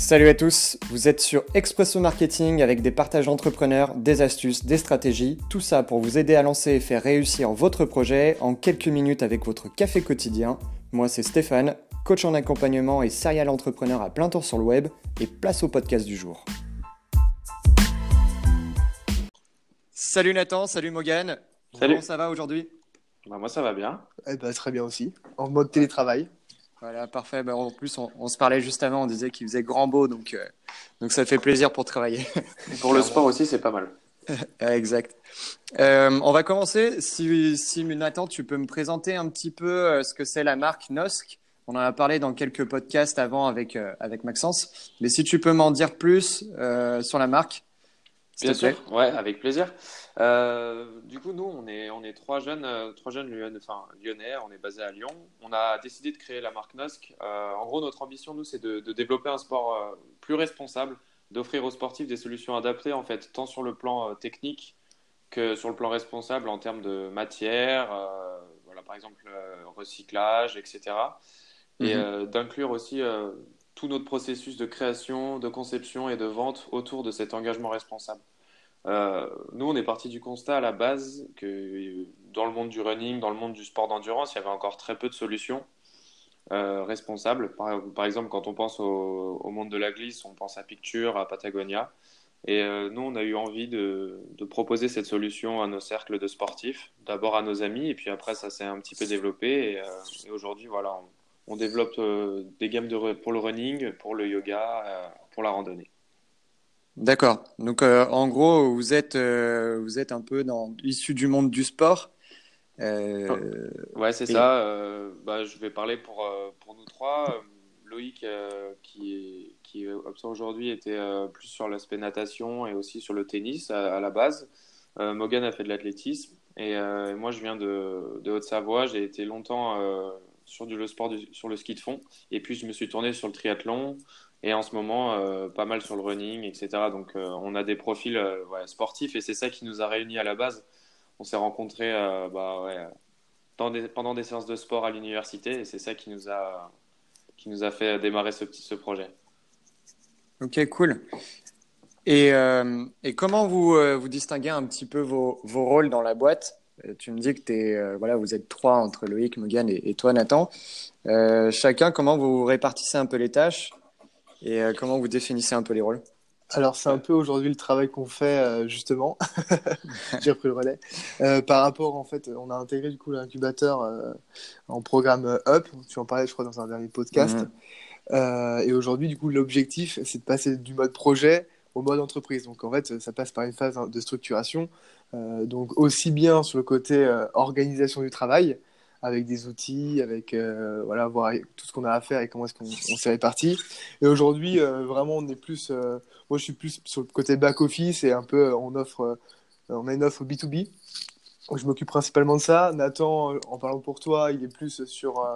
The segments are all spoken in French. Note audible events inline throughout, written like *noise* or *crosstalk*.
Salut à tous, vous êtes sur Expresso Marketing avec des partages d'entrepreneurs, des astuces, des stratégies, tout ça pour vous aider à lancer et faire réussir votre projet en quelques minutes avec votre café quotidien. Moi c'est Stéphane, coach en accompagnement et serial entrepreneur à plein temps sur le web et place au podcast du jour. Salut Nathan, salut Morgan. Salut. Comment ça va aujourd'hui? Bah, moi, ça va bien. Eh ben, très bien aussi, en mode télétravail. Voilà, parfait. Bah, en plus, on, on se parlait juste avant, on disait qu'il faisait grand beau, donc, euh, donc ça fait plaisir pour travailler. Et pour le sport aussi, c'est pas mal. *laughs* Exact. Euh, on va commencer. Si, si Nathan, tu peux me présenter un petit peu euh, ce que c'est la marque Nosk. On en a parlé dans quelques podcasts avant avec, euh, avec Maxence. Mais si tu peux m'en dire plus sur la marque, Bien sûr, ouais, avec plaisir. Euh, du coup, nous, on est, on est trois jeunes, euh, trois jeunes lyonnais, enfin, lyonnais, on est basé à Lyon. On a décidé de créer la marque Nosk. Euh, en gros, notre ambition, nous, c'est de, de développer un sport euh, plus responsable, d'offrir aux sportifs des solutions adaptées, en fait, tant sur le plan technique que sur le plan responsable en termes de matière, voilà, par exemple, recyclage, etc. Et Mhm. d'inclure aussi tout notre processus de création, de conception et de vente autour de cet engagement responsable. Euh, nous, on est parti du constat à la base que euh, dans le monde du running, dans le monde du sport d'endurance, il y avait encore très peu de solutions euh, responsables. Par, exemple, quand on pense au, monde de la glisse, on pense à Picture, à Patagonia. Et nous, on a eu envie de, proposer cette solution à nos cercles de sportifs, d'abord à nos amis, et puis après, ça s'est un petit peu développé. Et, aujourd'hui, voilà, on, développe des gammes pour le running, pour le yoga, pour la randonnée. D'accord. Donc, euh, en gros, vous êtes, euh, vous êtes un peu dans, issu du monde du sport. Euh, Ouais, c'est Et- ça. euh, bah, je vais parler pour, pour nous trois. Loïc, qui est, qui est absent aujourd'hui, était plus sur l'aspect natation et aussi sur le tennis à, à la base. Morgan a fait de l'athlétisme. Et moi, je viens de, de Haute-Savoie. J'ai été longtemps sur du, le sport du- sur le ski de fond. Et puis, je me suis tourné sur le triathlon. Et en ce moment, euh, pas mal sur le running, etc. Donc, euh, on a des profils euh, sportifs. Et c'est ça qui nous a réunis à la base. On s'est rencontrés bah, pendant des séances de sport à l'université et c'est ça qui nous a, qui nous a fait démarrer ce, ce projet. Ok, cool. Et, et comment vous, vous distinguez un petit peu vos, vos rôles dans la boîte? Tu me dis que euh, voilà, vous êtes trois entre Loïc, Megan et, toi, Nathan. Chacun, comment vous répartissez un peu les tâches? Et euh, comment vous définissez un peu les rôles? Alors, c'est un peu aujourd'hui le travail qu'on fait, euh, justement. *laughs* J'ai repris le relais. Euh, par rapport, en fait, on a intégré du coup l'incubateur euh, en programme Up. Tu en parlais, je crois, dans un dernier podcast. Mhm. Et aujourd'hui, du coup, l'objectif, c'est de passer du mode projet au mode entreprise. Donc, en fait, ça passe par une phase de structuration. Donc, aussi bien sur le côté organisation du travail, avec des outils, avec euh, voilà, voir tout ce qu'on a à faire et comment est-ce qu'on on s'est réparti. Et aujourd'hui, euh, vraiment, on est plus. euh, moi, je suis plus sur le côté back office et un peu, on offre, on a une offre B2B. Donc, je m'occupe principalement de ça. Nathan, en parlant pour toi, il est plus sur,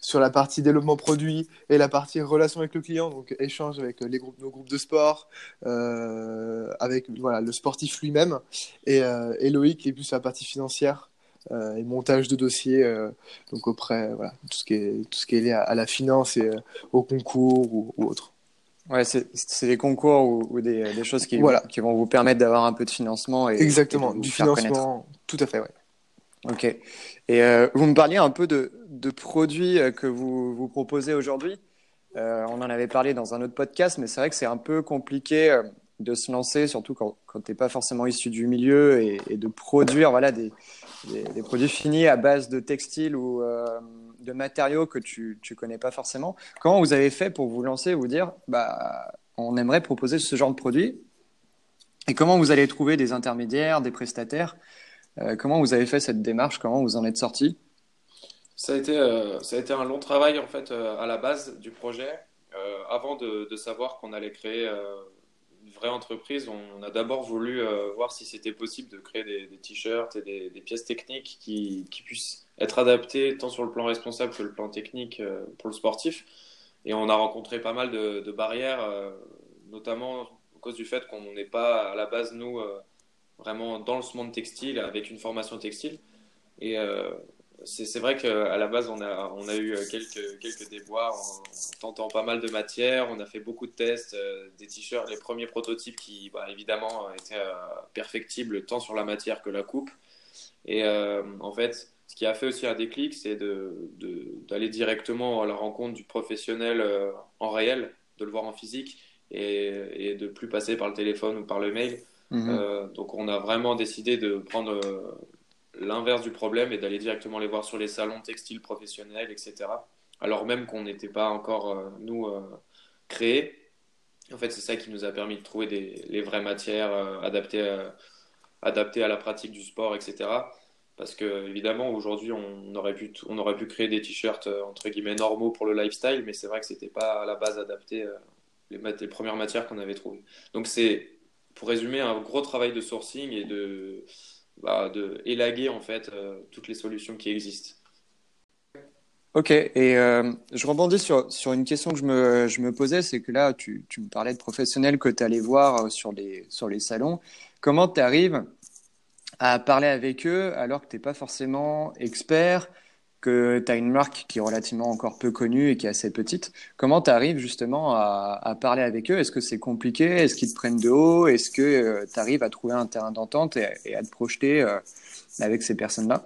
sur la partie développement produit et la partie relation avec le client, donc échange avec les groupes, nos groupes de sport, avec voilà, le sportif lui-même. Et, et Loïc est plus sur la partie financière et montage de dossiers, euh, donc auprès, voilà, tout ce qui est, tout ce qui est lié à, à la finance et euh, au concours ou, ou autre. Ouais, c'est, des concours ou, ou des, des choses qui, Voilà. qui vont vous permettre d'avoir un peu de financement et, Exactement, et du financement, tout à fait, ouais. Ok. Et euh, vous me parliez un peu de, de produits euh, que vous, vous proposez aujourd'hui. Euh, on en avait parlé dans un autre podcast, mais c'est vrai que c'est un peu compliqué euh, de se lancer, surtout quand, quand tu n'es pas forcément issu du milieu et, et de produire voilà, des, des, produits finis à base de textiles ou euh, de matériaux que tu ne connais pas forcément. Comment vous avez fait pour vous lancer et vous dire bah, on aimerait proposer ce genre de produit? Et comment vous allez trouver des intermédiaires, des prestataires? Euh, comment vous avez fait cette démarche? Comment vous en êtes sorti? Ça a été, euh, ça a été un long travail en fait à la base du projet. Avant de, savoir qu'on allait créer entreprise, on a d'abord voulu euh, voir si c'était possible de créer des, t-shirts et des, pièces techniques qui, puissent être adaptées tant sur le plan responsable que le plan technique euh, pour le sportif. Et on a rencontré pas mal de, barrières, euh, notamment à cause du fait qu'on n'est pas à la base, nous, vraiment dans ce monde textile, avec une formation textile. C'est vrai qu'à la base, on a, on a eu quelques, quelques déboires en, tentant pas mal de matières. On a fait beaucoup de tests, des t-shirts, les premiers prototypes qui, bah, évidemment, étaient perfectibles tant sur la matière que la coupe. Et en fait, ce qui a fait aussi un déclic, c'est d'aller directement à la rencontre du professionnel en réel, de le voir en physique et, et de plus passer par le téléphone ou par le mail. Mhm. Euh, donc on a vraiment décidé de prendre euh, l'inverse du problème et d'aller directement les voir sur les salons textiles professionnels, etc. Alors même qu'on n'était pas encore, euh, nous, créés. En fait, c'est ça qui nous a permis de trouver les vraies matières adaptées, adaptées à la pratique du sport, etc. Parce que évidemment, aujourd'hui, on aurait pu, on aurait pu créer des t-shirts entre guillemets normaux pour le lifestyle, mais c'est vrai que c'était pas à la base adapté les, les premières matières qu'on avait trouvées. Donc c'est pour résumer, un gros travail de sourcing et de, bah, de élaguer en fait euh, toutes les solutions qui existent. Ok, et euh, je rebondis sur, sur une question que je me, je me posais, c'est que là, tu, tu, me parlais de professionnels que tu allais voir euh, sur les, sur les salons. Comment tu arrives à parler avec eux alors que tu n'es pas forcément expert que tu as une marque qui est relativement encore peu connue et qui est assez petite. Comment tu arrives justement à, parler avec eux? Est-ce que c'est compliqué? Est-ce qu'ils te prennent de haut? Est-ce que euh, tu arrives à trouver un terrain d'entente et, à te projeter euh, avec ces personnes-là?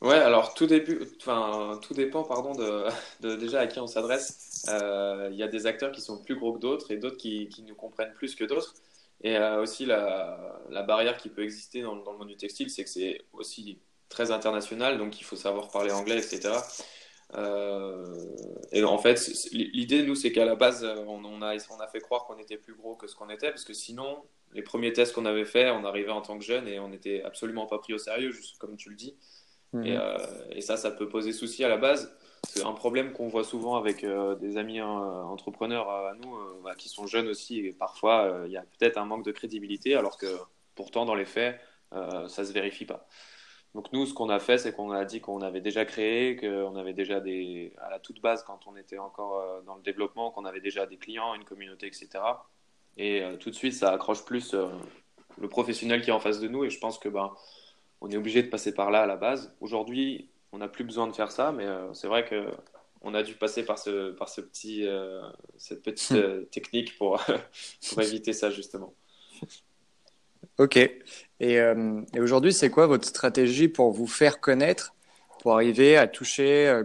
Ouais, alors tout, dépend pardon, de, déjà à qui on s'adresse. Euh, il y a des acteurs qui sont plus gros que d'autres et d'autres qui, nous comprennent plus que d'autres. Et aussi la, barrière qui peut exister dans le monde du textile, c'est que c'est aussi très international, donc il faut savoir parler anglais, etc. Euh, et en fait, l'idée, nous, c'est qu'à la base, on, on, a, on a fait croire qu'on était plus gros que ce qu'on était, parce que sinon, les premiers tests qu'on avait fait, on arrivait en tant que jeune et on n'était absolument pas pris au sérieux, juste comme tu le dis. Et, euh, et, ça, ça peut poser souci à la base. C'est un problème qu'on voit souvent avec euh, des amis entrepreneurs à nous, bah, qui sont jeunes aussi, et parfois, il y a peut-être un manque de crédibilité, alors que pourtant, dans les faits, ça se vérifie pas. Donc nous, ce qu'on a fait, c'est qu'on a dit qu'on avait déjà créé, qu'on avait déjà des, à la toute base, quand on était encore euh, dans le développement, qu'on avait déjà des clients, une communauté, etc. Et euh, tout de suite, ça accroche plus euh, le professionnel qui est en face de nous. Et je pense que ben, on est obligé de passer par là à la base. Aujourd'hui, on n'a plus besoin de faire ça, mais c'est vrai que on a dû passer par ce, par ce petit, cette petite *laughs* technique pour, *laughs* pour éviter ça justement. Ok. Euh, et, aujourd'hui, c'est quoi votre stratégie pour vous faire connaître, pour arriver à toucher euh,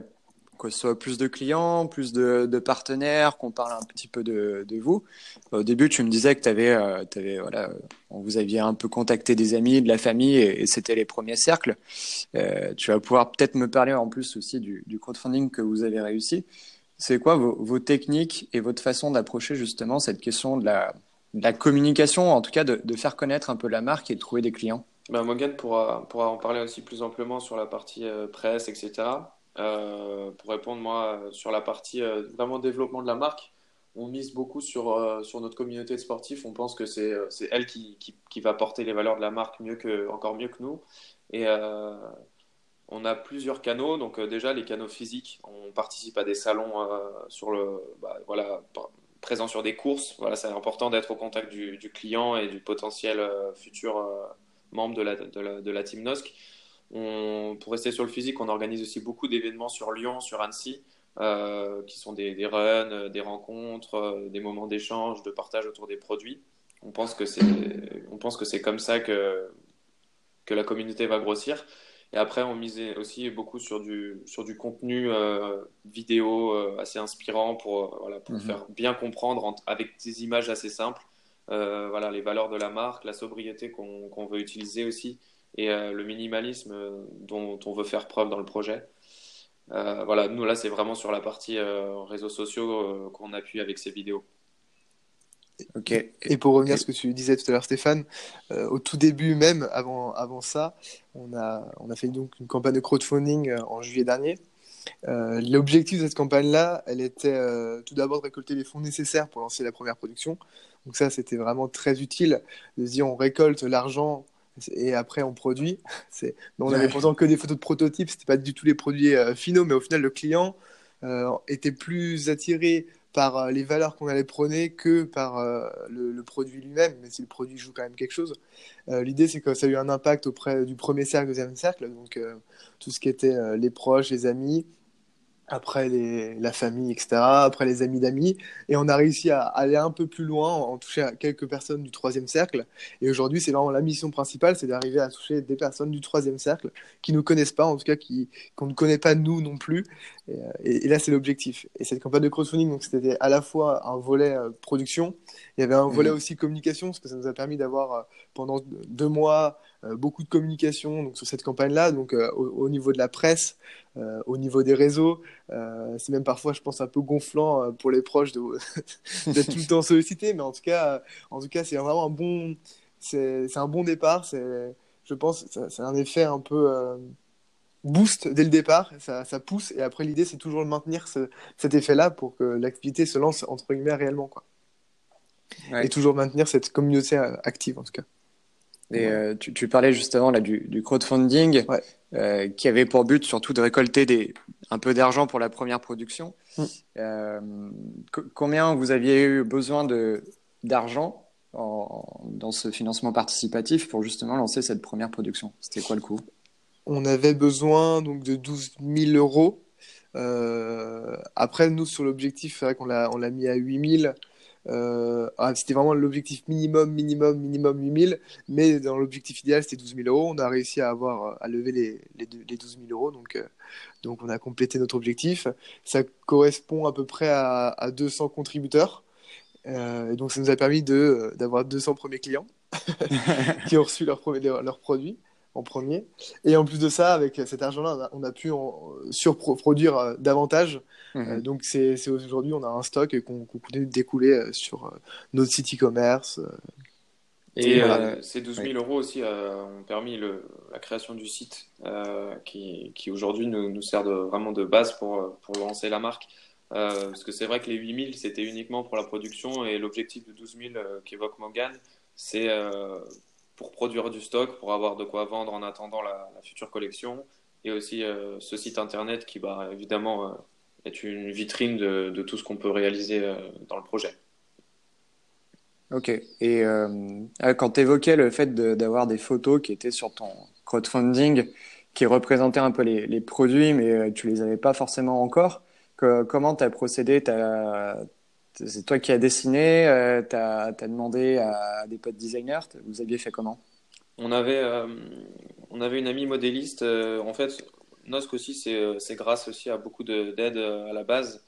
que ce soit plus de clients, plus de, partenaires, qu'on parle un petit peu de, vous? Au début, tu me disais que tu avais, euh, avais, voilà, vous aviez un peu contacté des amis, de la famille, et, c'était les premiers cercles. tu vas pouvoir peut-être me parler en plus aussi du, crowdfunding que vous avez réussi. C'est quoi vos, techniques et votre façon d'approcher justement cette question de la, la communication, en tout cas de, faire connaître un peu la marque et de trouver des clients ben, Morgan pourra, pourra en parler aussi plus amplement sur la partie euh, presse, etc. Euh, pour répondre, moi, sur la partie euh, vraiment développement de la marque, on mise beaucoup sur, sur notre communauté de sportifs. On pense que c'est elle qui, qui, va porter les valeurs de la marque mieux que, encore mieux que nous. Et on a plusieurs canaux. Donc, déjà, les canaux physiques, on participe à des salons sur le. Bah, voilà, présent sur des courses. Voilà, c'est important d'être au contact du, client et du potentiel euh, futur euh, membre de la, de la, team NOSC. On, pour rester sur le physique, on organise aussi beaucoup d'événements sur Lyon, sur Annecy, euh, qui sont des, des, runs, des rencontres, des moments d'échange, de partage autour des produits. On pense que c'est, on pense que c'est comme ça que, que la communauté va grossir. Et après, on misait aussi beaucoup sur du, sur du contenu euh, vidéo euh, assez inspirant pour, euh, voilà, pour mhm. faire bien comprendre avec des images assez simples voilà, les valeurs de la marque, la sobriété qu'on veut utiliser aussi et le minimalisme dont on veut faire preuve dans le projet. voilà, nous là, c'est vraiment sur la partie réseaux sociaux qu'on appuie avec ces vidéos. Et pour revenir à ce que tu disais tout à l'heure, Stéphane, euh, au tout début même, avant, avant ça, on a, on a fait donc une campagne de crowdfunding euh, en juillet dernier. Euh, l'objectif de cette campagne-là, elle était tout d'abord de récolter les fonds nécessaires pour lancer la première production. Donc ça, c'était vraiment très utile de se dire on récolte l'argent et après on produit. *laughs* on n'avait pourtant que des photos de prototypes, c'était pas du tout les produits finaux, mais au final le client était plus attiré par les valeurs qu'on allait prôner que par le, produit lui-même, mais si le produit joue quand même quelque chose. L'idée, c'est que ça a eu un impact auprès du premier cercle, deuxième cercle, donc tout ce qui était les proches, les amis, après les, la famille, etc., après les amis d'amis. Et on a réussi à aller un peu plus loin, en toucher à quelques personnes du troisième cercle. Et aujourd'hui, c'est vraiment la mission principale, c'est d'arriver à toucher des personnes du troisième cercle qui ne nous connaissent pas, en tout cas qui qu'on ne connaît pas nous non plus. Et, et, là, c'est l'objectif. Et cette campagne de crowdfunding, donc c'était à la fois un volet euh, production, il y avait un volet mmh. aussi communication, parce que ça nous a permis d'avoir euh, pendant deux mois euh, beaucoup de communication donc, sur cette campagne-là, donc au, au, niveau de la presse, euh, au niveau des réseaux. Euh, c'est même parfois, je pense, un peu gonflant euh, pour les proches *laughs* d'être tout le temps sollicité, mais en tout cas, en tout cas, c'est vraiment un bon, c'est un bon départ. C'est, je pense, c'est un effet un peu boost dès le départ, ça, ça pousse, et après l'idée c'est toujours de maintenir ce, cet effet-là pour que l'activité se lance entre guillemets réellement, quoi. Et toujours maintenir cette communauté active en tout cas. Et tu, tu, parlais justement là du, du crowdfunding. Ouais. Euh, qui avait pour but surtout de récolter des, un peu d'argent pour la première production. Mm. Euh, combien vous aviez eu besoin d'argent dans ce financement participatif pour justement lancer cette première production? C'était quoi le coût? On avait besoin donc de 12 000 euros. Euh, après, nous, sur l'objectif, c'est vrai qu'on l'a mis à 8 000. Euh, ah, c'était vraiment l'objectif minimum, minimum, minimum 8000, mais dans l'objectif idéal, c'était 12 000 euros. On a réussi à, avoir, à lever les, les, les 12 000 euros, donc, euh, donc on a complété notre objectif. Ça correspond à peu près à, à 200 contributeurs. Euh, et donc ça nous a permis d'avoir 200 premiers clients *laughs* qui ont reçu leurs leur produits en premier. Et en plus de ça, avec cet argent-là, on, a pu en surproduire euh, davantage. Mhm. Euh, donc c'est aujourd'hui, on a un stock qu'on continue de découler euh, sur notre site e-commerce. Et ces 12 000 euros aussi ont permis le, la création du site qui, qui aujourd'hui nous, nous, sert de, vraiment de base pour, pour lancer la marque. parce que c'est vrai que les 8 000, c'était uniquement pour la production et l'objectif de 12 000 qu'évoque Morgan, c'est pour produire du stock, pour avoir de quoi vendre en attendant la, future collection. Et aussi euh, ce site internet qui, bah, évidemment, euh, est une vitrine de, tout ce qu'on peut réaliser euh, dans le projet. Ok. Et quand tu évoquais le fait d'avoir des photos qui étaient sur ton crowdfunding, qui représentaient un peu les, produits, mais tu les avais pas forcément encore, comment tu as procédé? As, c'est toi qui as dessiné, euh, tu as, demandé à des potes designers, vous aviez fait comment? On avait, euh, on avait une amie modéliste. Euh, en fait, Nosk aussi, c'est grâce aussi à beaucoup d'aide à la base.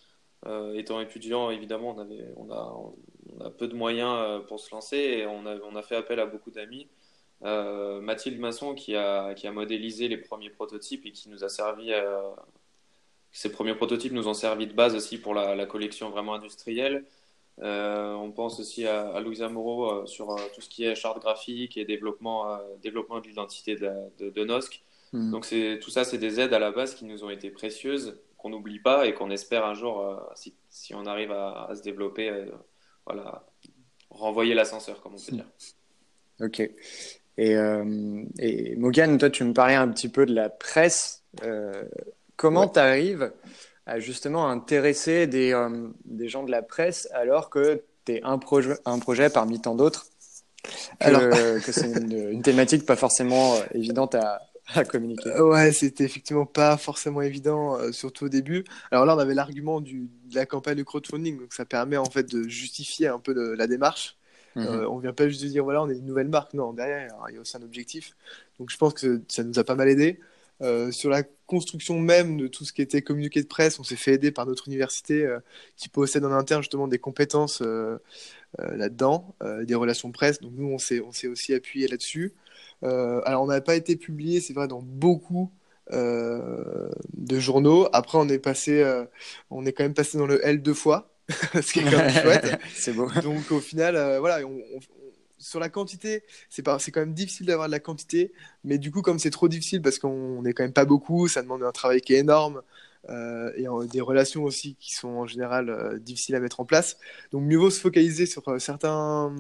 étant étudiant, évidemment, on, avait, on, a, peu de moyens pour se lancer et on a, fait appel à beaucoup d'amis. Mathilde Masson qui a, qui a modélisé les premiers prototypes et qui nous a servi ces premiers prototypes nous ont servi de base aussi pour la, collection vraiment industrielle. Euh, on pense aussi à, à Louisa Moreau euh, sur euh, tout ce qui est charte graphique et développement, développement de l'identité de, de, NOSC. Hmm. Donc tout ça, c'est des aides à la base qui nous ont été précieuses, qu'on n'oublie pas et qu'on espère un jour, si, si, on arrive à, se développer, voilà, renvoyer l'ascenseur, comme on peut dire. Ok. Et, et toi, tu me parlais un petit peu de la presse. Comment tu arrives à justement intéresser des, euh, des, gens de la presse alors que tu es un, projet un projet parmi tant d'autres? Alors que c'est une, thématique pas forcément euh, évidente à, à communiquer. Euh, ouais, c'était effectivement pas forcément évident, surtout au début. Alors là, on avait l'argument de la campagne de crowdfunding, donc ça permet en fait de justifier un peu de, la démarche. On mhm. on vient pas juste de dire voilà, on est une nouvelle marque. Non, derrière, il y a aussi un objectif. Donc je pense que ça nous a pas mal aidé. Euh, sur la construction même de tout ce qui était communiqué de presse, on s'est fait aider par notre université euh, qui possède en interne justement des compétences euh, là-dedans, des relations presse. Donc nous, on s'est, on s'est aussi appuyé là-dessus. alors on n'a pas été publié, c'est vrai, dans beaucoup de journaux. Après, on est passé, on est quand même passé dans le L deux fois, *laughs* ce qui est quand même *laughs* chouette. c'est beau. Donc au final, voilà, on, sur la quantité, c'est quand même difficile d'avoir de la quantité, mais du coup, comme c'est trop difficile parce qu'on n'est quand même pas beaucoup, ça demande un travail qui est énorme euh, et des relations aussi qui sont en général euh, difficiles à mettre en place. Donc, mieux vaut se focaliser sur euh, certains,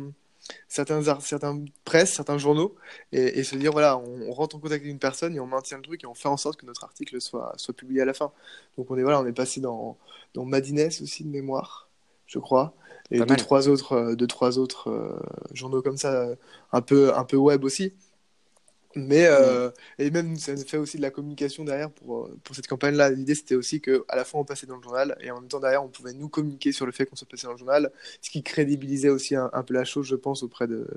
certains, certains presses, certains journaux et, se dire voilà, on, rentre en contact avec une personne et on maintient le truc et on fait en sorte que notre article soit, publié à la fin. Donc, on est, voilà, on est passé dans, dans aussi de mémoire. je crois. Et deux trois, autres, deux, trois autres journaux comme ça, un peu, un peu web aussi. Mais, mm. et même, ça fait aussi de la communication derrière pour, pour cette campagne-là. L'idée, c'était aussi qu'à la fois, on passait dans le journal et en même temps, derrière, on pouvait nous communiquer sur le fait qu'on se passait dans le journal, ce qui crédibilisait aussi un, un peu la chose, je pense, auprès de,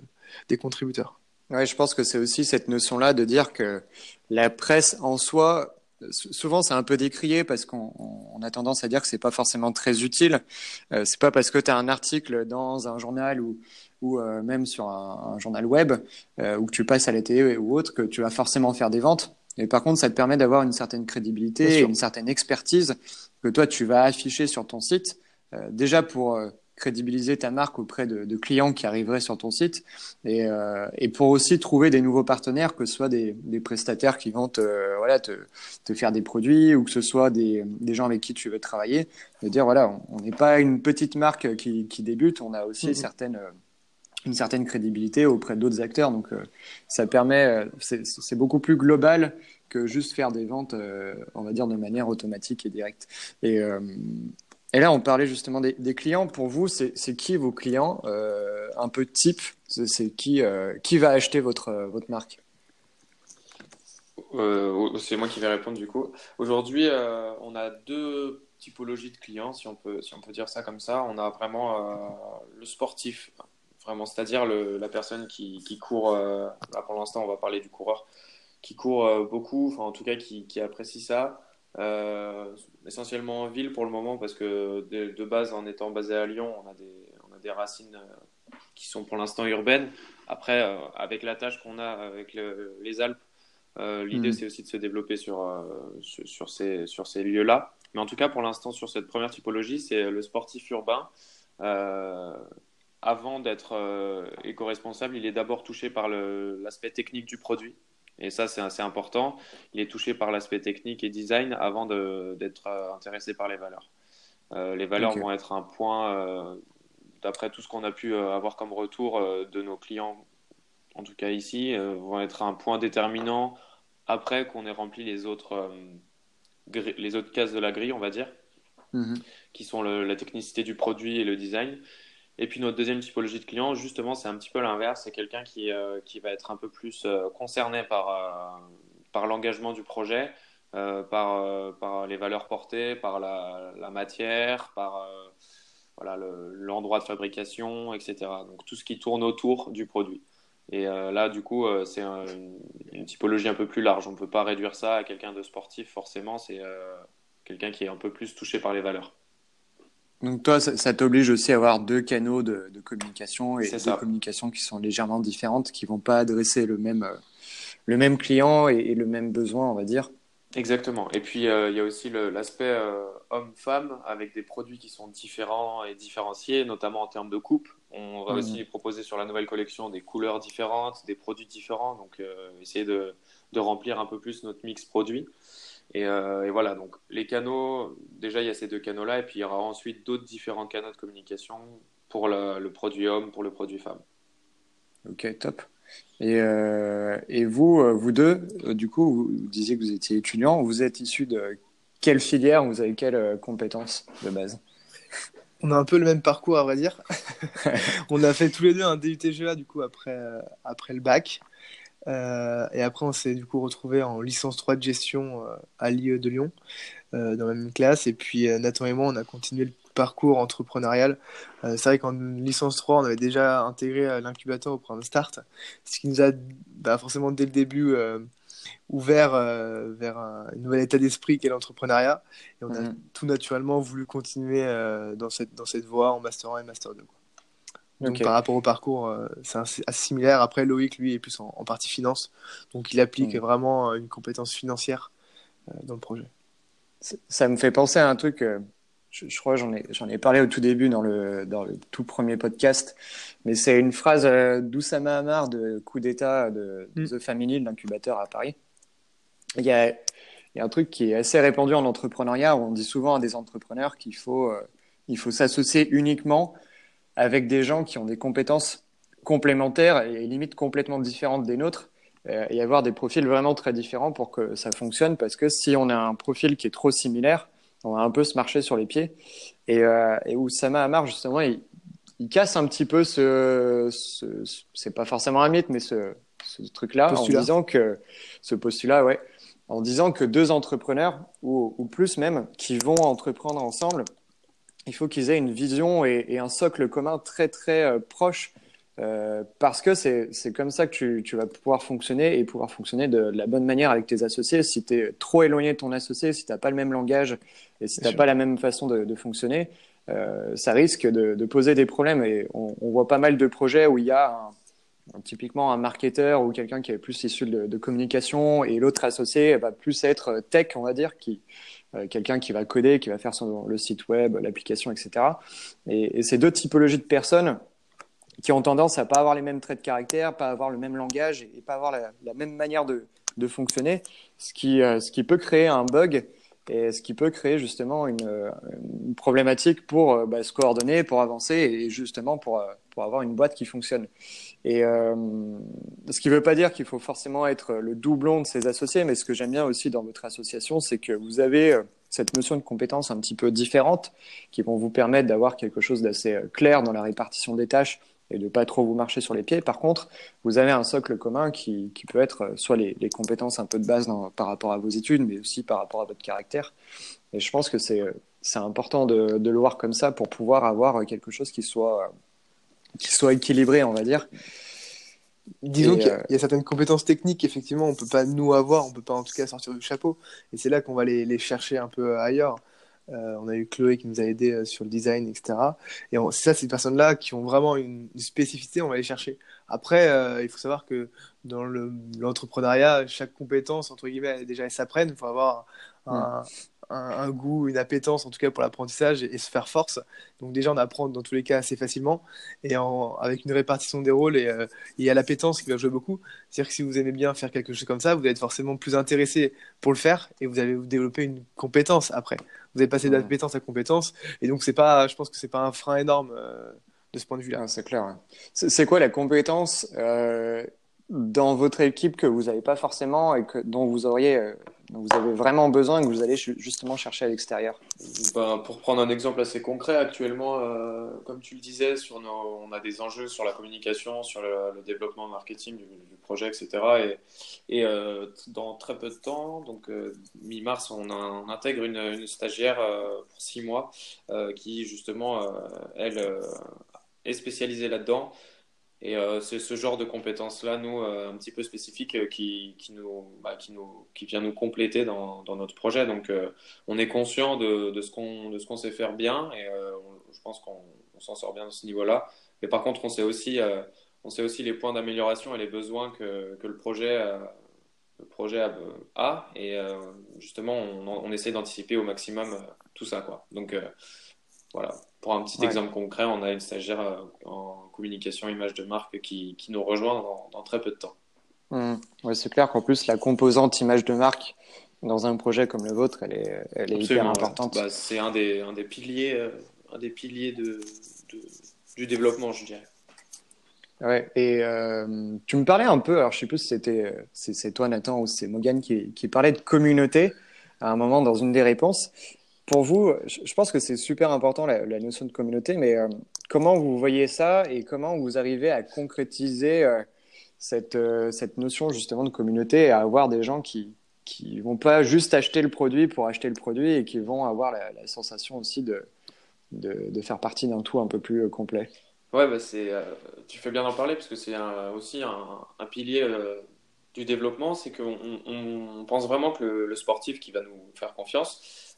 des contributeurs. Ouais, je pense que c'est aussi cette notion-là de dire que la presse en soi, souvent c'est un peu décrié parce qu'on a tendance à dire que c'est pas forcément très utile. Euh, c'est pas parce que tu as un article dans un journal ou, ou euh, même sur un, journal web euh, ou que tu passes à la télé ou autre que tu vas forcément faire des ventes. Et par contre, ça te permet d'avoir une certaine crédibilité, une certaine expertise que toi tu vas afficher sur ton site. Euh, déjà pour crédibiliser ta marque auprès de, clients qui arriveraient sur ton site et, euh, et, pour aussi trouver des nouveaux partenaires, que ce soit des, des prestataires qui vont te, voilà, te, te, faire des produits ou que ce soit des, des, gens avec qui tu veux travailler, de dire voilà, on n'est pas une petite marque qui, qui, débute, on a aussi mm-hmm. certaines une certaine crédibilité auprès d'autres acteurs. Donc, euh, ça permet, euh, c'est beaucoup plus global que juste faire des ventes, on va dire, de manière automatique et directe. Et, et là, on parlait justement des, clients. Pour vous, c'est qui vos clients euh, Un peu type, c'est qui, euh, qui va acheter votre, euh, votre marque? C'est moi qui vais répondre du coup. Aujourd'hui, on a deux typologies de clients, si on peut, si on peut dire ça comme ça. On a vraiment le sportif, vraiment, c'est-à-dire la personne qui, court. là, pour l'instant, on va parler du coureur, qui court beaucoup, enfin en tout cas qui apprécie ça. Euh, essentiellement en ville pour le moment parce que de, base, en étant basé à Lyon, on a des, on a des racines euh, qui sont pour l'instant urbaines. Après, euh, avec la tâche qu'on a avec les Alpes, l'idée mm. c'est aussi de se développer sur, sur, ces, sur ces lieux-là. Mais en tout cas, pour l'instant, sur cette première typologie, c'est le sportif urbain. avant d'être éco-responsable, il est d'abord touché par l'aspect technique du produit. Et ça, c'est assez important. Il est touché par l'aspect technique et design avant d'être euh, intéressé par les valeurs. Euh, les valeurs vont être un point, euh, d'après tout ce qu'on a pu avoir comme retour de nos clients, en tout cas ici, vont être un point déterminant après qu'on ait rempli les autres, les autres cases de la grille, on va dire, mhm. qui sont la technicité du produit et le design. Et puis notre deuxième typologie de client, justement, c'est un petit peu l'inverse. C'est quelqu'un qui, euh, qui va être un peu plus euh, concerné par, euh, par l'engagement du projet, par, par les valeurs portées, par la, matière, par voilà, l'endroit de fabrication, etc. Donc tout ce qui tourne autour du produit. Et là, du coup, c'est une, typologie un peu plus large. On ne peut pas réduire ça à quelqu'un de sportif, forcément. C'est quelqu'un qui est un peu plus touché par les valeurs. Donc toi, ça, t'oblige aussi à avoir deux canaux de, de communication et deux communications qui sont légèrement différentes, qui vont pas adresser le même, euh, le même client et, le même besoin, on va dire. Exactement. Et puis euh, il y a aussi l'aspect euh, homme-femme avec des produits qui sont différents et différenciés, notamment en termes de coupe. On va mmh. aussi proposer sur la nouvelle collection des couleurs différentes, des produits différents, donc essayer de, de, remplir un peu plus notre mix produit. Euh, et, voilà, donc les canaux, déjà il y a ces deux canaux-là, et puis il y aura ensuite d'autres différents canaux de communication pour le, produit homme, pour le produit femme. Ok, top. Et, euh, et vous, euh, vous deux, du coup, vous disiez que vous étiez étudiant, vous êtes issu de quelle filière, vous avez quelles compétences de base? *laughs* On a un peu le même parcours à vrai dire. *laughs* on a fait tous les deux un DUTGA du coup après, après le bac. Euh, et après, on s'est du coup retrouvé en licence 3 de gestion euh, à l'IE de Lyon, euh, dans la même classe. Et puis, Nathan et moi, on a continué le parcours entrepreneurial. c'est vrai qu'en licence 3, on avait déjà intégré l'incubateur au programme Start, ce qui nous a bah, forcément dès le début ouvert vers un, nouvel état d'esprit qu'est l'entrepreneuriat. Et on a mhm. tout naturellement voulu continuer dans, cette, dans cette voie en Master 1 et Master 2. Donc, par rapport au parcours, euh, c'est assez, similaire. Après, Loïc, lui, est plus en, partie finance. Donc, il applique hmm. vraiment euh, une compétence financière euh, dans le projet. Ça me fait penser à un truc, je, crois j'en ai, j'en ai parlé au tout début dans le, dans le tout premier podcast, mais c'est une phrase d'Oussama Hamar de coup d'État de, hmm. The Family, l'incubateur à Paris. Il y, a, il y a un truc qui est assez répandu en entrepreneuriat où on dit souvent à des entrepreneurs qu'il faut, il faut s'associer uniquement avec des gens qui ont des compétences complémentaires et limite complètement différentes des nôtres euh, et avoir des profils vraiment très différents pour que ça fonctionne parce que si on a un profil qui est trop similaire, on va un peu se marcher sur les pieds. Et, euh, et Oussama Amar, justement, il, il, casse un petit peu ce, ce, c'est pas forcément un mythe, mais ce, ce truc-là, en disant que ce postulat, ouais, en disant que deux entrepreneurs ou, ou plus même qui vont entreprendre ensemble, il faut qu'ils aient une vision et, et, un socle commun très très euh, proche euh, parce que c'est comme ça que tu, tu, vas pouvoir fonctionner et pouvoir fonctionner de, de la bonne manière avec tes associés. Si tu es trop éloigné de ton associé, si tu n'as pas le même langage et si tu n'as pas la même façon de, de fonctionner, euh, ça risque de, de, poser des problèmes. Et on, on, voit pas mal de projets où il y a un, typiquement un marketeur ou quelqu'un qui est plus issu de, communication et l'autre associé va plus être tech, on va dire, qui, quelqu'un qui va coder, qui va faire le site web, l'application, etc. Et, et, ces deux typologies de personnes qui ont tendance à pas avoir les mêmes traits de caractère, pas avoir le même langage et, pas avoir la, même manière de, fonctionner, ce qui, euh, ce qui peut créer un bug et ce qui peut créer justement une, problématique pour euh, bah, se coordonner, pour avancer et justement euh, pour avoir une boîte qui fonctionne. Et euh, ce qui ne veut pas dire qu'il faut forcément être le doublon de ses associés, mais ce que j'aime bien aussi dans votre association, c'est que vous avez euh, cette notion de compétences un petit peu différente qui vont vous permettre d'avoir quelque chose d'assez clair dans la répartition des tâches et de pas trop vous marcher sur les pieds. Par contre, vous avez un socle commun qui, qui peut être soit les, compétences un peu de base par rapport à vos études, mais aussi par rapport à votre caractère. Et je pense que c'est important de, le voir comme ça pour pouvoir avoir quelque chose qui soit qui soit équilibré, on va dire. Disons qu'il euh... y, a certaines compétences techniques, effectivement, on peut pas nous avoir, on peut pas en tout cas sortir du chapeau. Et c'est là qu'on va les, les, chercher un peu ailleurs. Euh, on a eu Chloé qui nous a aidé euh, sur le design, etc. Et c'est ça, ces personnes-là qui ont vraiment une, une, spécificité, on va les chercher. Après, euh, il faut savoir que dans l'entrepreneuriat, chaque compétence, entre guillemets, déjà, elle s'apprenne. Il faut avoir un, un, un, goût, une appétence, en tout cas pour l'apprentissage, et, et, se faire force. Donc déjà, on apprend dans tous les cas assez facilement, et en, avec une répartition des rôles, et euh, il y a l'appétence qui va jouer beaucoup. C'est-à-dire que si vous aimez bien faire quelque chose comme ça, vous allez être forcément plus intéressé pour le faire, et vous allez vous développer une compétence après. Vous allez passer d'appétence à compétence, et donc c'est pas, je pense que c'est pas un frein énorme. Euh, de ce point de vue-là. Ah, c'est clair. C'est quoi la compétence euh, dans votre équipe que vous n'avez pas forcément et que, dont vous auriez dont vous avez vraiment besoin que vous allez justement chercher à l'extérieur ben, Pour prendre un exemple assez concret, actuellement, euh, comme tu le disais, sur nos, on a des enjeux sur la communication, sur le, le développement marketing du, projet, etc. Et, euh, dans très peu de temps, donc euh, mi-mars, on, intègre une, stagiaire pour six mois qui justement, elle, est spécialisée là-dedans. Et euh, c'est ce genre de compétences-là, nous, euh, un petit peu spécifiques, euh, qui, qui, nous, bah, qui, nous, qui vient nous compléter dans, dans notre projet. Donc, on est conscient de, de ce qu'on qu'on sait faire bien et je pense qu'on s'en sort bien à ce niveau-là. Mais par contre, on sait aussi, on sait aussi les points d'amélioration et les besoins que, que le projet, le projet a, a et justement, on, on essaie d'anticiper au maximum tout ça. Quoi. Donc, voilà. Pour un petit ouais. exemple concret, on a une stagiaire euh, en communication image de marque qui, qui nous rejoint dans, dans, très peu de temps. Mmh. Ouais, c'est clair qu'en plus, la composante image de marque dans un projet comme le vôtre, elle est, elle est hyper importante. Bah, c'est un des, un des piliers, euh, un des piliers de, de, du développement, je dirais. Ouais, et euh, tu me parlais un peu, alors je sais plus si c'était c'est toi Nathan ou c'est Morgan qui, qui parlait de communauté à un moment dans une des réponses pour vous, je pense que c'est super important la, notion de communauté, mais euh, comment vous voyez ça et comment vous arrivez à concrétiser euh, cette, euh, cette notion justement de communauté et à avoir des gens qui qui vont pas juste acheter le produit pour acheter le produit et qui vont avoir la, sensation aussi de, de, faire partie d'un tout un peu plus complet? Ouais, bah c'est, tu fais bien d'en parler parce que c'est aussi un, pilier du développement, c'est qu'on on, pense vraiment que le, sportif qui va nous faire confiance,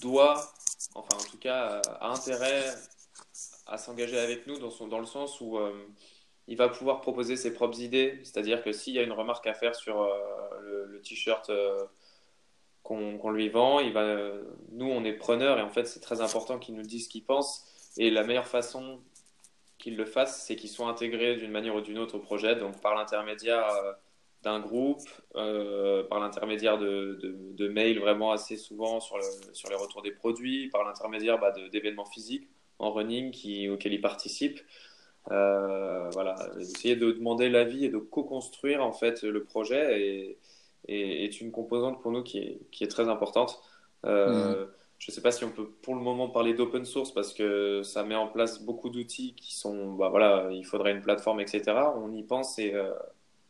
doit, enfin en tout cas, a intérêt à s'engager avec nous dans, dans le sens où euh, il va pouvoir proposer ses propres idées. C'est-à-dire que s'il y a une remarque à faire sur euh, le, t-shirt euh, qu'on qu lui vend, il va, nous on est preneurs et en fait c'est très important qu'il nous dise ce qu'il pense. Et la meilleure façon qu'il le fasse, c'est qu'il soit intégré d'une manière ou d'une autre au projet, donc par l'intermédiaire d'un groupe euh, par l'intermédiaire de, de, de, mails vraiment assez souvent sur, le, sur les retours des produits, par l'intermédiaire bah, d'événements physiques en running qui, auxquels ils participent. Euh, voilà, essayer de demander l'avis et de co-construire en fait le projet est, est, est, une composante pour nous qui est, qui est très importante. Euh, mmh. je ne sais pas si on peut pour le moment parler d'open source parce que ça met en place beaucoup d'outils qui sont, bah voilà, il faudrait une plateforme, etc. On y pense et euh,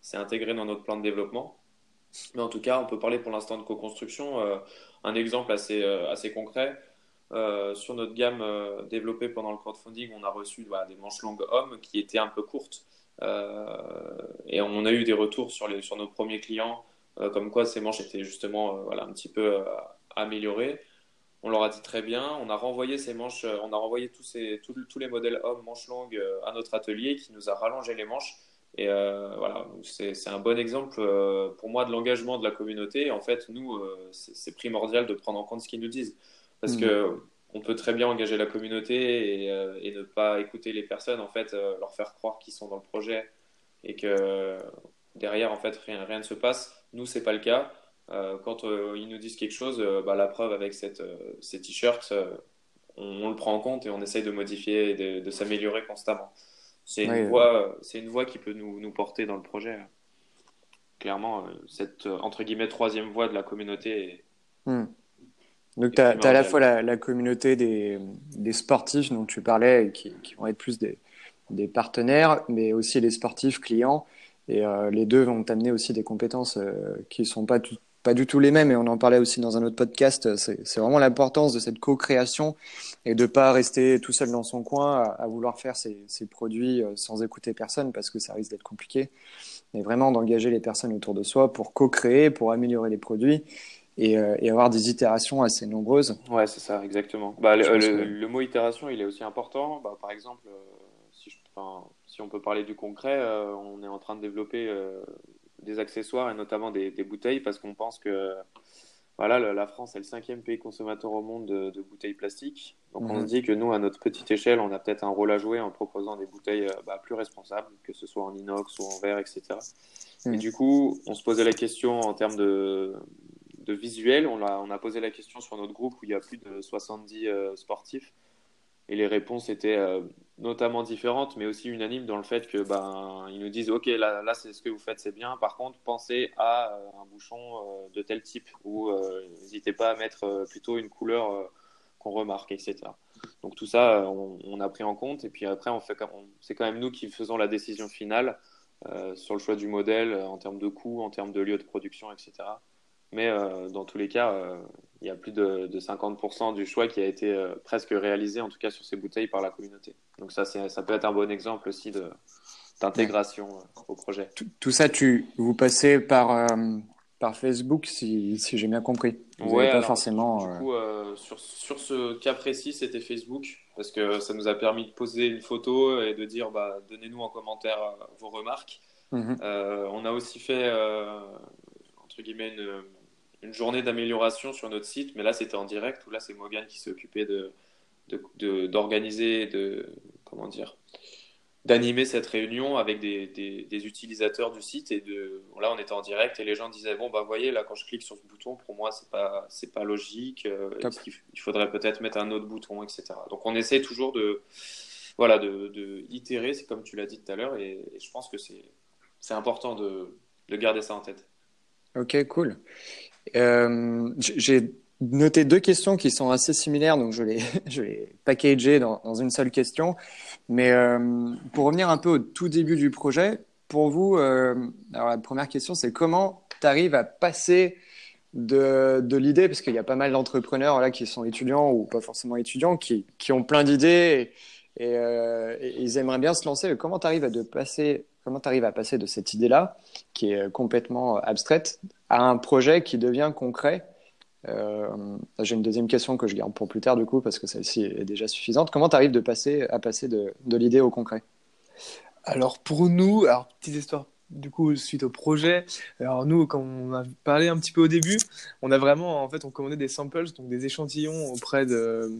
c'est intégré dans notre plan de développement. Mais en tout cas, on peut parler pour l'instant de co-construction. Euh, un exemple assez, euh, assez concret, sur notre gamme développée pendant le crowdfunding, on a reçu bah, des manches longues hommes qui étaient un peu courtes. et on a eu des retours sur, les, sur nos premiers clients, comme quoi ces manches étaient justement voilà, un petit peu améliorées. On leur a dit très bien. On a renvoyé ces manches, euh, on a renvoyé tous, ces, tous, les modèles hommes manches longues euh, à notre atelier qui nous a rallongé les manches. Et euh, voilà, c'est un bon exemple pour moi de l'engagement de la communauté. En fait, nous, c'est primordial de prendre en compte ce qu'ils nous disent. Parce mmh. que on peut très bien engager la communauté et, ne pas écouter les personnes, en fait, leur faire croire qu'ils sont dans le projet et que derrière, en fait, rien, rien ne se passe. Nous, c'est pas le cas. Euh, quand euh, ils nous disent quelque chose, euh, bah, la preuve avec cette, ces t-shirts, on, le prend en compte et on essaye de modifier et de, s'améliorer constamment. C'est une, voie, une voie qui peut nous, nous, porter dans le projet. Clairement, cette entre guillemets troisième voie de la communauté. Hmm. Donc, tu as, à la fois la, communauté des, des, sportifs dont tu parlais, qui, qui vont être plus des, des, partenaires, mais aussi les sportifs clients. Et les deux vont t'amener aussi des compétences qui ne sont pas tout, pas du tout les mêmes, et on en parlait aussi dans un autre podcast. C'est vraiment l'importance de cette co-création et de pas rester tout seul dans son coin à, vouloir faire ses, produits euh, sans écouter personne parce que ça risque d'être compliqué. Mais vraiment d'engager les personnes autour de soi pour co-créer, pour améliorer les produits et, euh, avoir des itérations assez nombreuses. Ouais, c'est ça, exactement. Bah, le, mot itération, il est aussi important. Bah, par exemple, euh, si, si, on peut parler du concret, on est en train de développer des accessoires et notamment des, bouteilles parce qu'on pense que voilà, la France est le cinquième pays consommateur au monde de, bouteilles plastiques. Donc on se mhm. dit que nous, à notre petite échelle, on a peut-être un rôle à jouer en proposant des bouteilles euh, bah, plus responsables, que ce soit en inox ou en verre, etc. Et mhm. du coup, on se posait la question en termes de, de visuel. On a, on a posé la question sur notre groupe où il y a plus de 70 euh, sportifs et les réponses étaient euh, notamment différentes, mais aussi unanimes dans le fait que ben ils nous disent ok là, là c'est ce que vous faites c'est bien. Par contre pensez à euh, un bouchon euh, de tel type ou n'hésitez pas à mettre plutôt une couleur qu'on remarque etc. Donc tout ça on, a pris en compte et puis après on fait c'est quand même nous qui faisons la décision finale sur le choix du modèle en termes de coût, en termes de lieu de production etc. Mais dans tous les cas il y a plus de, 50% du choix qui a été euh, presque réalisé, en tout cas sur ces bouteilles, par la communauté. Donc ça, ça peut être un bon exemple aussi d'intégration euh, au projet. Tout, ça, tu, vous passez par, euh, par Facebook, si, si j'ai bien compris. Vous pas forcément. Du coup, sur, sur ce cas précis, c'était Facebook, parce que ça nous a permis de poser une photo et de dire bah, donnez-nous en commentaire vos remarques. Mhm. on a aussi fait, entre guillemets, une une journée d'amélioration sur notre site, mais là c'était en direct, où là c'est Morgan qui s'est occupé de, d'organiser, de, comment dire, d'animer cette réunion avec des, des, utilisateurs du site et de là on était en direct et les gens disaient bon bah voyez là quand je clique sur ce bouton pour moi c'est pas c'est pas logique euh, il faudrait peut-être mettre un autre bouton etc donc on essaie toujours de voilà de, de itérer c'est comme tu l'as dit tout à l'heure et, et, je pense que c'est c'est important de, de garder ça en tête. Ok cool euh, j'ai noté deux questions qui sont assez similaires, donc je les, *laughs* je les packager dans, une seule question. Mais euh, pour revenir un peu au tout début du projet, pour vous, euh, alors la première question, c'est comment tu arrives à passer de, de l'idée, parce qu'il y a pas mal d'entrepreneurs là qui sont étudiants ou pas forcément étudiants, qui, qui ont plein d'idées et, ils aimeraient bien se lancer. Comment tu à passer Comment tu arrives à passer de cette idée-là, qui est complètement abstraite, à un projet qui devient concret euh, J'ai une deuxième question que je garde pour plus tard, du coup, parce que celle-ci est déjà suffisante. Comment tu arrives de passer, à passer de, l'idée au concret? Alors, pour nous, alors, petite histoire du coup suite au projet. Alors nous, quand on a parlé un petit peu au début, on a vraiment en fait on commandait des samples, donc des échantillons auprès de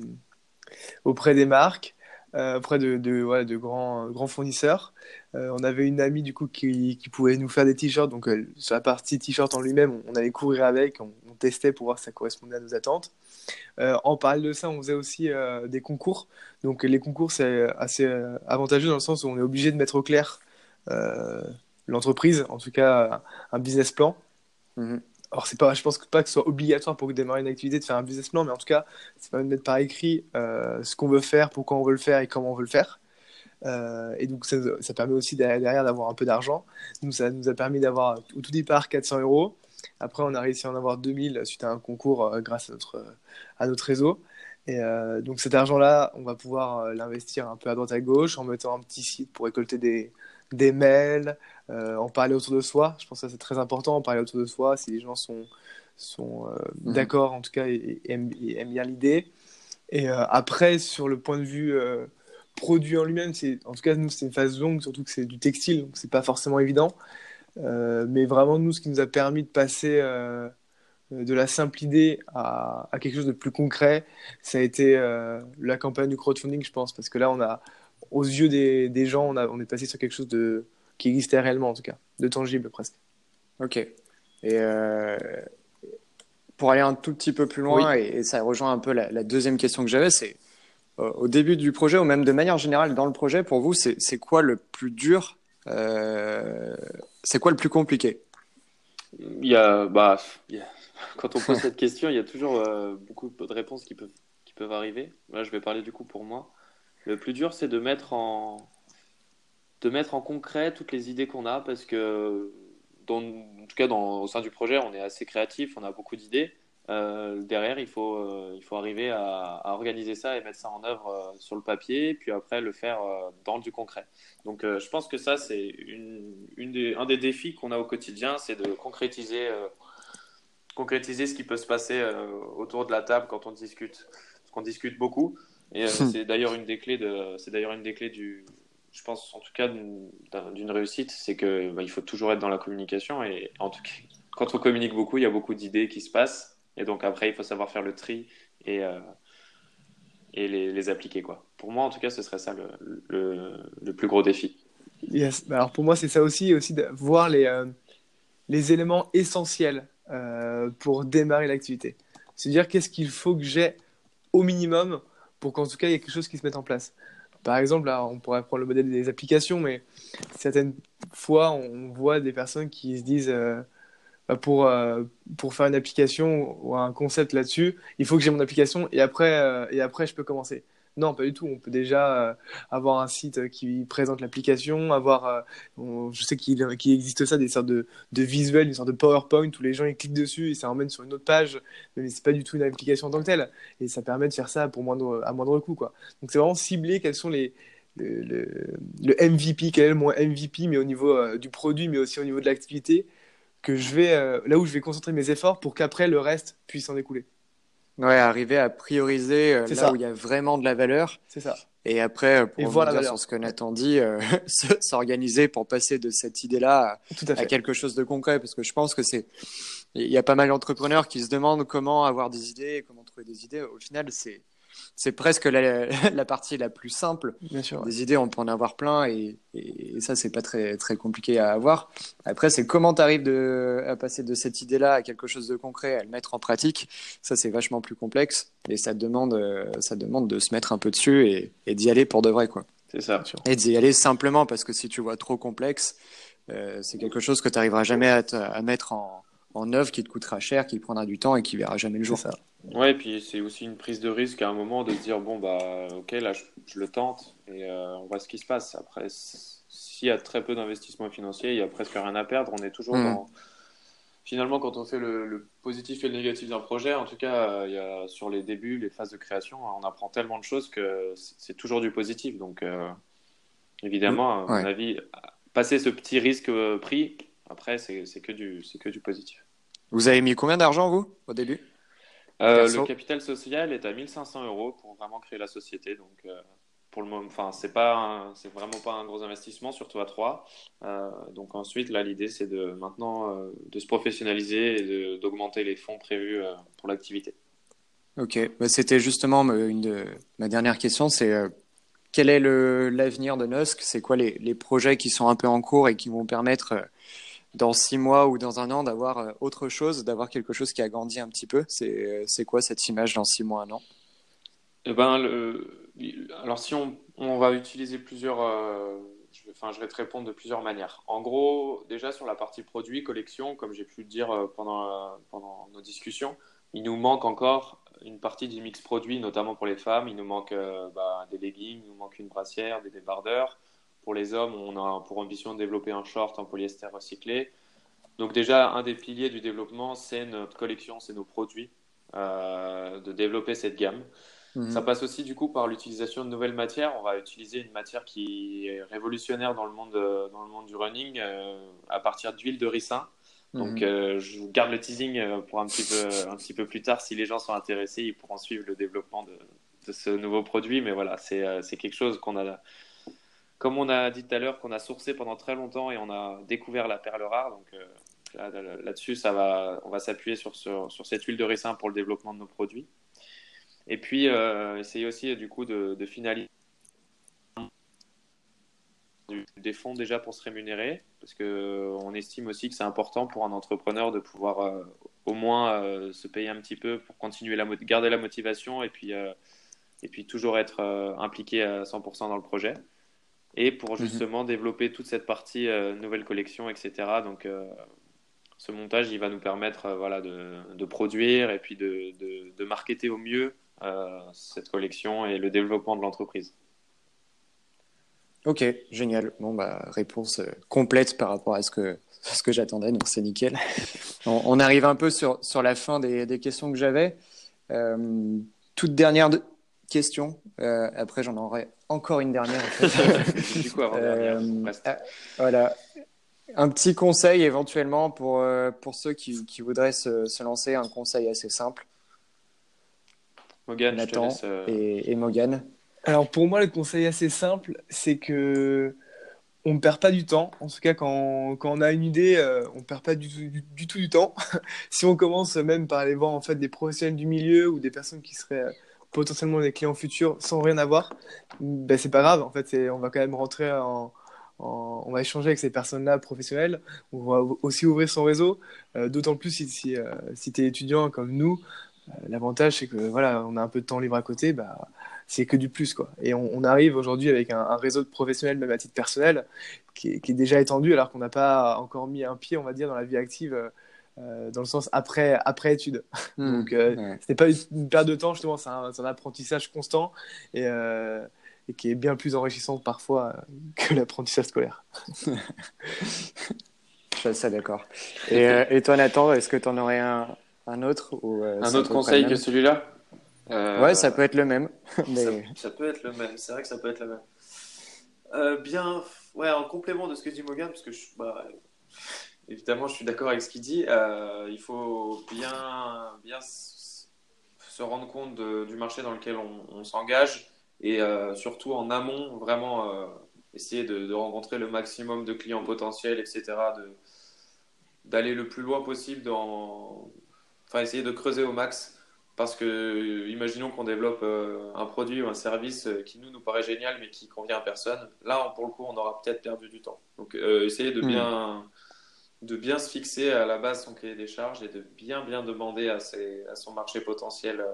auprès des marques. Euh, auprès de, de, de grands, grands fournisseurs. Euh, on avait une amie du coup qui, qui pouvait nous faire des t-shirts, donc euh, sur la partie t-shirt en lui-même, on, allait courir avec, on, testait pour voir si ça correspondait à nos attentes. en parallèle de ça, on faisait aussi des concours. Donc les concours, c'est assez avantageux dans le sens où on est obligé de mettre au clair l'entreprise, en tout cas un business plan. Mhm. alors c'est pas, je pense pas que ce soit obligatoire pour démarrer une activité de faire un business plan, mais en tout cas, c'est pas de mettre par écrit ce qu'on veut faire, pourquoi on veut le faire et comment on veut le faire. Et donc ça, ça, permet aussi derrière d'avoir un peu d'argent. Nous, ça nous a permis d'avoir au tout départ 400 euros. Après, on a réussi à en avoir 2000 suite à un concours grâce à notre, à notre réseau. Et euh, donc cet argent-là, on va pouvoir euh, l'investir un peu à droite à gauche en mettant un petit site pour récolter des, des mails, euh, en parler autour de soi. Je pense que c'est très important, en parler autour de soi, si les gens sont, sont mhm. d'accord en tout cas et, aiment, bien l'idée. Et après, sur le point de vue produit en lui-même, en tout cas nous c'est une phase longue, surtout que c'est du textile, donc c'est pas forcément évident. mais vraiment nous, ce qui nous a permis de passer de la simple idée à, quelque chose de plus concret, ça a été euh, la campagne du crowdfunding, je pense, parce que là, on a, aux yeux des, gens, on, a, on est passé sur quelque chose de, qui existait réellement, en tout cas, de tangible presque. Ok. Et euh, pour aller un tout petit peu plus loin, et, ça rejoint un peu la, deuxième question que j'avais, c'est euh, au début du projet, ou même de manière générale dans le projet, pour vous, c'est quoi le plus dur C'est quoi le plus compliqué? Il y a, bah, *laughs* quand on pose cette question, il y a toujours euh, beaucoup de réponses qui peuvent, qui peuvent arriver. Là, je vais parler du coup pour moi. Le plus dur, c'est de mettre en de mettre en concret toutes les idées qu'on a parce que dans, en tout cas dans, au sein du projet on est assez créatif on a beaucoup d'idées euh, derrière il faut euh, il faut arriver à, organiser ça et mettre ça en œuvre sur le papier puis après le faire dans du concret donc je pense que ça c'est une, une des, un des défis qu'on a au quotidien c'est de concrétiser concrétiser ce qui peut se passer euh, autour de la table quand on discute. Parce qu'on discute beaucoup. Et euh, c'est d'ailleurs une des clés de, c'est d'ailleurs une des clés du, je pense en tout cas d'une réussite, c'est que bah, il faut toujours être dans la communication. Et en tout cas, quand on communique beaucoup, il y a beaucoup d'idées qui se passent. Et donc après, il faut savoir faire le tri et euh, et les, appliquer quoi. Pour moi, en tout cas, ce serait ça le, le, plus gros défi. Yes. Bah, alors pour moi, c'est ça aussi, aussi de voir les, les éléments essentiels euh, pour démarrer l'activité. C'est-à-dire qu'est-ce qu'il faut que j'ai au minimum pour qu'en tout cas il y ait quelque chose qui se mette en place. Par exemple, là, on pourrait prendre le modèle des applications, mais certaines fois, on voit des personnes qui se disent euh, pour, euh, pour faire une application ou un concept là-dessus, il faut que j'ai mon application et après, et après je peux commencer. Non, pas du tout. On peut déjà euh, avoir un site qui présente l'application, avoir, euh, je sais qu'il existe ça, des sortes de, de, visuels, des sortes de PowerPoint où les gens ils cliquent dessus et ça emmène sur une autre page, mais c'est pas du tout une application en tant que telle. Et ça permet de faire ça pour moindre, à moindre coût, quoi. Donc c'est vraiment cibler quels sont les, le, MVP, quel est le MVP, mais au niveau euh, du produit, mais aussi au niveau de l'activité, que je vais, là où je vais concentrer mes efforts pour qu'après le reste puisse en découler. Ouais, arriver à prioriser euh, là où il y a vraiment de la valeur. C'est ça. Et après, euh, pour revenir sur ce que Nathan dit, euh, *laughs* s'organiser pour passer de cette idée-là à, à, quelque chose de concret. Parce que je pense que c'est. Il y a pas mal d'entrepreneurs qui se demandent comment avoir des idées, comment trouver des idées. Au final, c'est c'est presque la, *laughs* la, partie la plus simple. Bien sûr, Des idées, on peut en avoir plein et, et, ça, c'est pas très, très compliqué à avoir. Après, c'est comment tu arrives à passer de cette idée-là à quelque chose de concret, à le mettre en pratique. Ça, c'est vachement plus complexe et ça demande, ça demande de se mettre un peu dessus et, et d'y aller pour de vrai. quoi. C'est ça. Et d'y aller simplement parce que si tu vois trop complexe, euh, c'est quelque chose que tu n'arriveras jamais à, à mettre en, en œuvre qui te coûtera cher, qui prendra du temps et qui verra jamais le jour. Ça. Ouais, et puis c'est aussi une prise de risque à un moment de se dire bon bah ok là je, le tente et euh, on voit ce qui se passe. Après s'il y a très peu d'investissement financier, il y a presque rien à perdre. On est toujours hmm. dans finalement quand on fait le, positif et le négatif d'un projet, en tout cas il y a, sur les débuts, les phases de création, on apprend tellement de choses que c'est toujours du positif. Donc euh, évidemment, à mon avis, passer ce petit risque euh, pris, après c'est que du c'est que du positif. Vous avez mis combien d'argent vous au début? Euh, le capital social est à 1500 euros pour vraiment créer la société. Donc, euh, pour le moment, enfin, c'est pas, c'est vraiment pas un gros investissement, surtout à trois. Euh, donc ensuite, là, l'idée, c'est de maintenant de se professionnaliser et d'augmenter les fonds prévus pour l'activité. Ok, bah, c'était justement une de, ma dernière question, c'est quel est l'avenir de Nusk C'est quoi les, les, projets qui sont un peu en cours et qui vont permettre dans six mois ou dans un an d'avoir euh, autre chose, d'avoir quelque chose qui a grandi un petit peu C'est euh, quoi cette image dans six mois, un an? Eh ben. Alors si on, va utiliser plusieurs, euh, enfin, je vais te répondre de plusieurs manières. En gros, déjà sur la partie produit, collection, comme j'ai pu le dire pendant, nos discussions, il nous manque encore une partie du mix produit, notamment pour les femmes. Il nous manque bah, des leggings, il nous manque une brassière, des débardeurs. Pour les hommes, on a pour ambition de développer un short en polyester recyclé. Donc déjà, un des piliers du développement, c'est notre collection, c'est nos produits, de développer cette gamme. Mhm. Ça passe aussi du coup par l'utilisation de nouvelles matières. On va utiliser une matière qui est révolutionnaire dans le monde, euh, dans le monde du running euh, à partir d'huile de ricin. Donc mhm. euh, je vous garde le teasing pour un petit, peu, un petit peu plus tard. Si les gens sont intéressés, ils pourront suivre le développement de, de ce nouveau produit. Mais voilà, c'est quelque chose qu'on a, comme on a dit tout à l'heure, qu'on a sourcé pendant très longtemps et on a découvert la perle rare. Donc là-dessus, ça va, on va s'appuyer sur, cette huile de ricin pour le développement de nos produits. Et puis, euh, essayer aussi du coup de, finaliser des fonds déjà pour se rémunérer, parce qu'on estime aussi que c'est important pour un entrepreneur de pouvoir euh, au moins euh, se payer un petit peu pour continuer la garder la motivation et puis, et puis toujours être impliqué à 100% dans le projet. Et pour mhm. justement développer toute cette partie nouvelle collection, etc. Donc, ce montage, il va nous permettre voilà, de, de, produire et puis de, de, de marketer au mieux euh, cette collection et le développement de l'entreprise. Ok, génial. Bon, bah, réponse euh, complète par rapport à ce que, ce que j'attendais, donc c'est nickel. *laughs* on, arrive un peu sur, sur la fin des, des questions que j'avais. Euh, toute dernière question, après j'en aurai encore une dernière. *laughs* du coup, avant dernière, voilà. Un petit conseil éventuellement pour, pour ceux qui, qui voudraient se, se, lancer, un conseil assez simple. Morgan, Nathan euh, et, et Morgan. Alors pour moi, le conseil assez simple, c'est que on ne perd pas du temps. En tout cas, quand, quand on a une idée, euh, on ne perd pas du tout du, tout du temps. *laughs* si on commence même par aller voir en fait des professionnels du milieu ou des personnes qui seraient euh, potentiellement des clients futurs sans rien avoir, ben c'est pas grave. En fait, on va quand même rentrer en, on va échanger avec ces personnes-là professionnelles. On va aussi ouvrir son réseau. D'autant plus si, si, si tu es étudiant comme nous, euh, l'avantage, c'est que voilà, on a un peu de temps libre à côté, bah, c'est que du plus. Quoi. Et on, arrive aujourd'hui avec un, réseau de professionnels, même à titre personnel, qui est, déjà étendu, alors qu'on n'a pas encore mis un pied, on va dire, dans la vie active, euh, dans le sens après, après études. *laughs* Hmm. Donc, euh, ce n'est pas une perte de temps, justement, c'est un, un, apprentissage constant et, et, qui est bien plus enrichissant parfois que l'apprentissage scolaire. *laughs* Je suis assez d'accord. Et, et, toi, Nathan, est-ce que tu en aurais un, un autre ou, euh, Un autre conseil que celui-là? Euh, Ouais, ça peut être le même. *laughs* Mais... Ça, peut être le même, c'est vrai que ça peut être le même. Euh, bien, ouais, en complément de ce que dit Morgan, parce que je, bah, évidemment, je suis d'accord avec ce qu'il dit, il faut bien, bien se rendre compte du marché dans lequel on, s'engage et surtout en amont, vraiment essayer de, de, rencontrer le maximum de clients potentiels, etc. d'aller le plus loin possible dans, enfin essayer de creuser au max parce que imaginons qu'on développe euh, un produit ou un service euh, qui nous nous paraît génial mais qui convient à personne. Là, pour le coup, on aura peut-être perdu du temps. Donc, euh, essayer de hmm. bien de bien se fixer à la base son cahier des charges et de bien bien demander à, ses, à son marché potentiel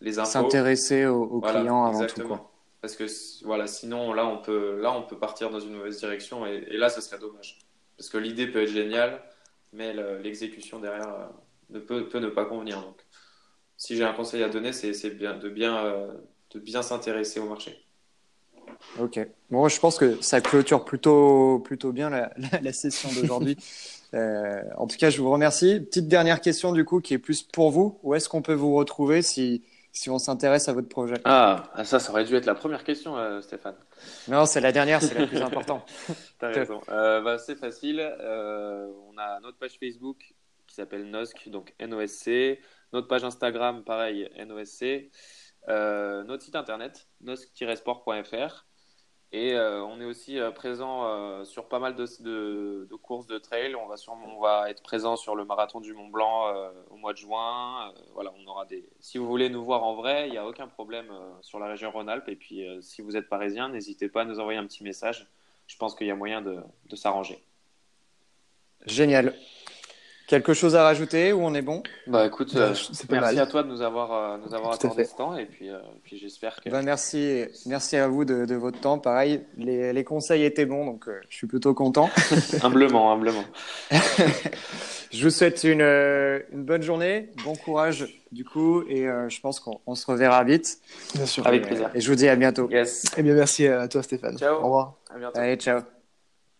les infos. S'intéresser aux, clients avant exactement. tout. Parce que voilà, sinon là on peut là on peut partir dans une mauvaise direction et, et là ce serait dommage. Parce que l'idée peut être géniale, mais l'exécution derrière euh, ne peut, peut, ne pas convenir. Donc, si j'ai un conseil à donner, c'est bien, de bien, euh, de bien s'intéresser au marché. Ok. Bon, je pense que ça clôture plutôt, plutôt bien la, la, session d'aujourd'hui. *laughs* euh, en tout cas, je vous remercie. Petite dernière question du coup qui est plus pour vous. Où est-ce qu'on peut vous retrouver si, si on s'intéresse à votre projet? Ah, ah, ça, ça aurait dû être la première question, euh, Stéphane. Non, c'est la dernière, c'est la plus importante. *laughs* T'as raison. Euh, bah, c'est facile. Euh, on a notre page Facebook qui s'appelle NOSC, donc NOSC. Notre page Instagram, pareil, NOSC. Notre site internet, nosc-sport.fr. Et euh, on est aussi euh, présent euh, sur pas mal de, courses de trail. On va, on va être présent sur le marathon du Mont Blanc au mois de juin. voilà, on aura des. Si vous voulez nous voir en vrai, il n'y a aucun problème sur la région Rhône-Alpes. Et puis, si vous êtes parisien, n'hésitez pas à nous envoyer un petit message. Je pense qu'il y a moyen de, de s'arranger. Génial. Quelque chose à rajouter ou on est bon? Bah écoute, Bah, euh, c'est pas merci mal. à toi de nous avoir, euh, nous avoir Tout accordé fait. ce temps et puis, euh, puis j'espère que. Ben, merci, merci à vous de, de votre temps. Pareil, les, les conseils étaient bons, donc euh, je suis plutôt content. *laughs* humblement, humblement. *laughs* Je vous souhaite une, euh, une bonne journée, bon courage du coup, et euh, je pense qu'on on se reverra vite. Bien sûr. Avec Et, plaisir. Et je vous dis à bientôt. Yes. Eh bien, merci à toi, Stéphane. Ciao. Au revoir. À bientôt. Allez, ciao.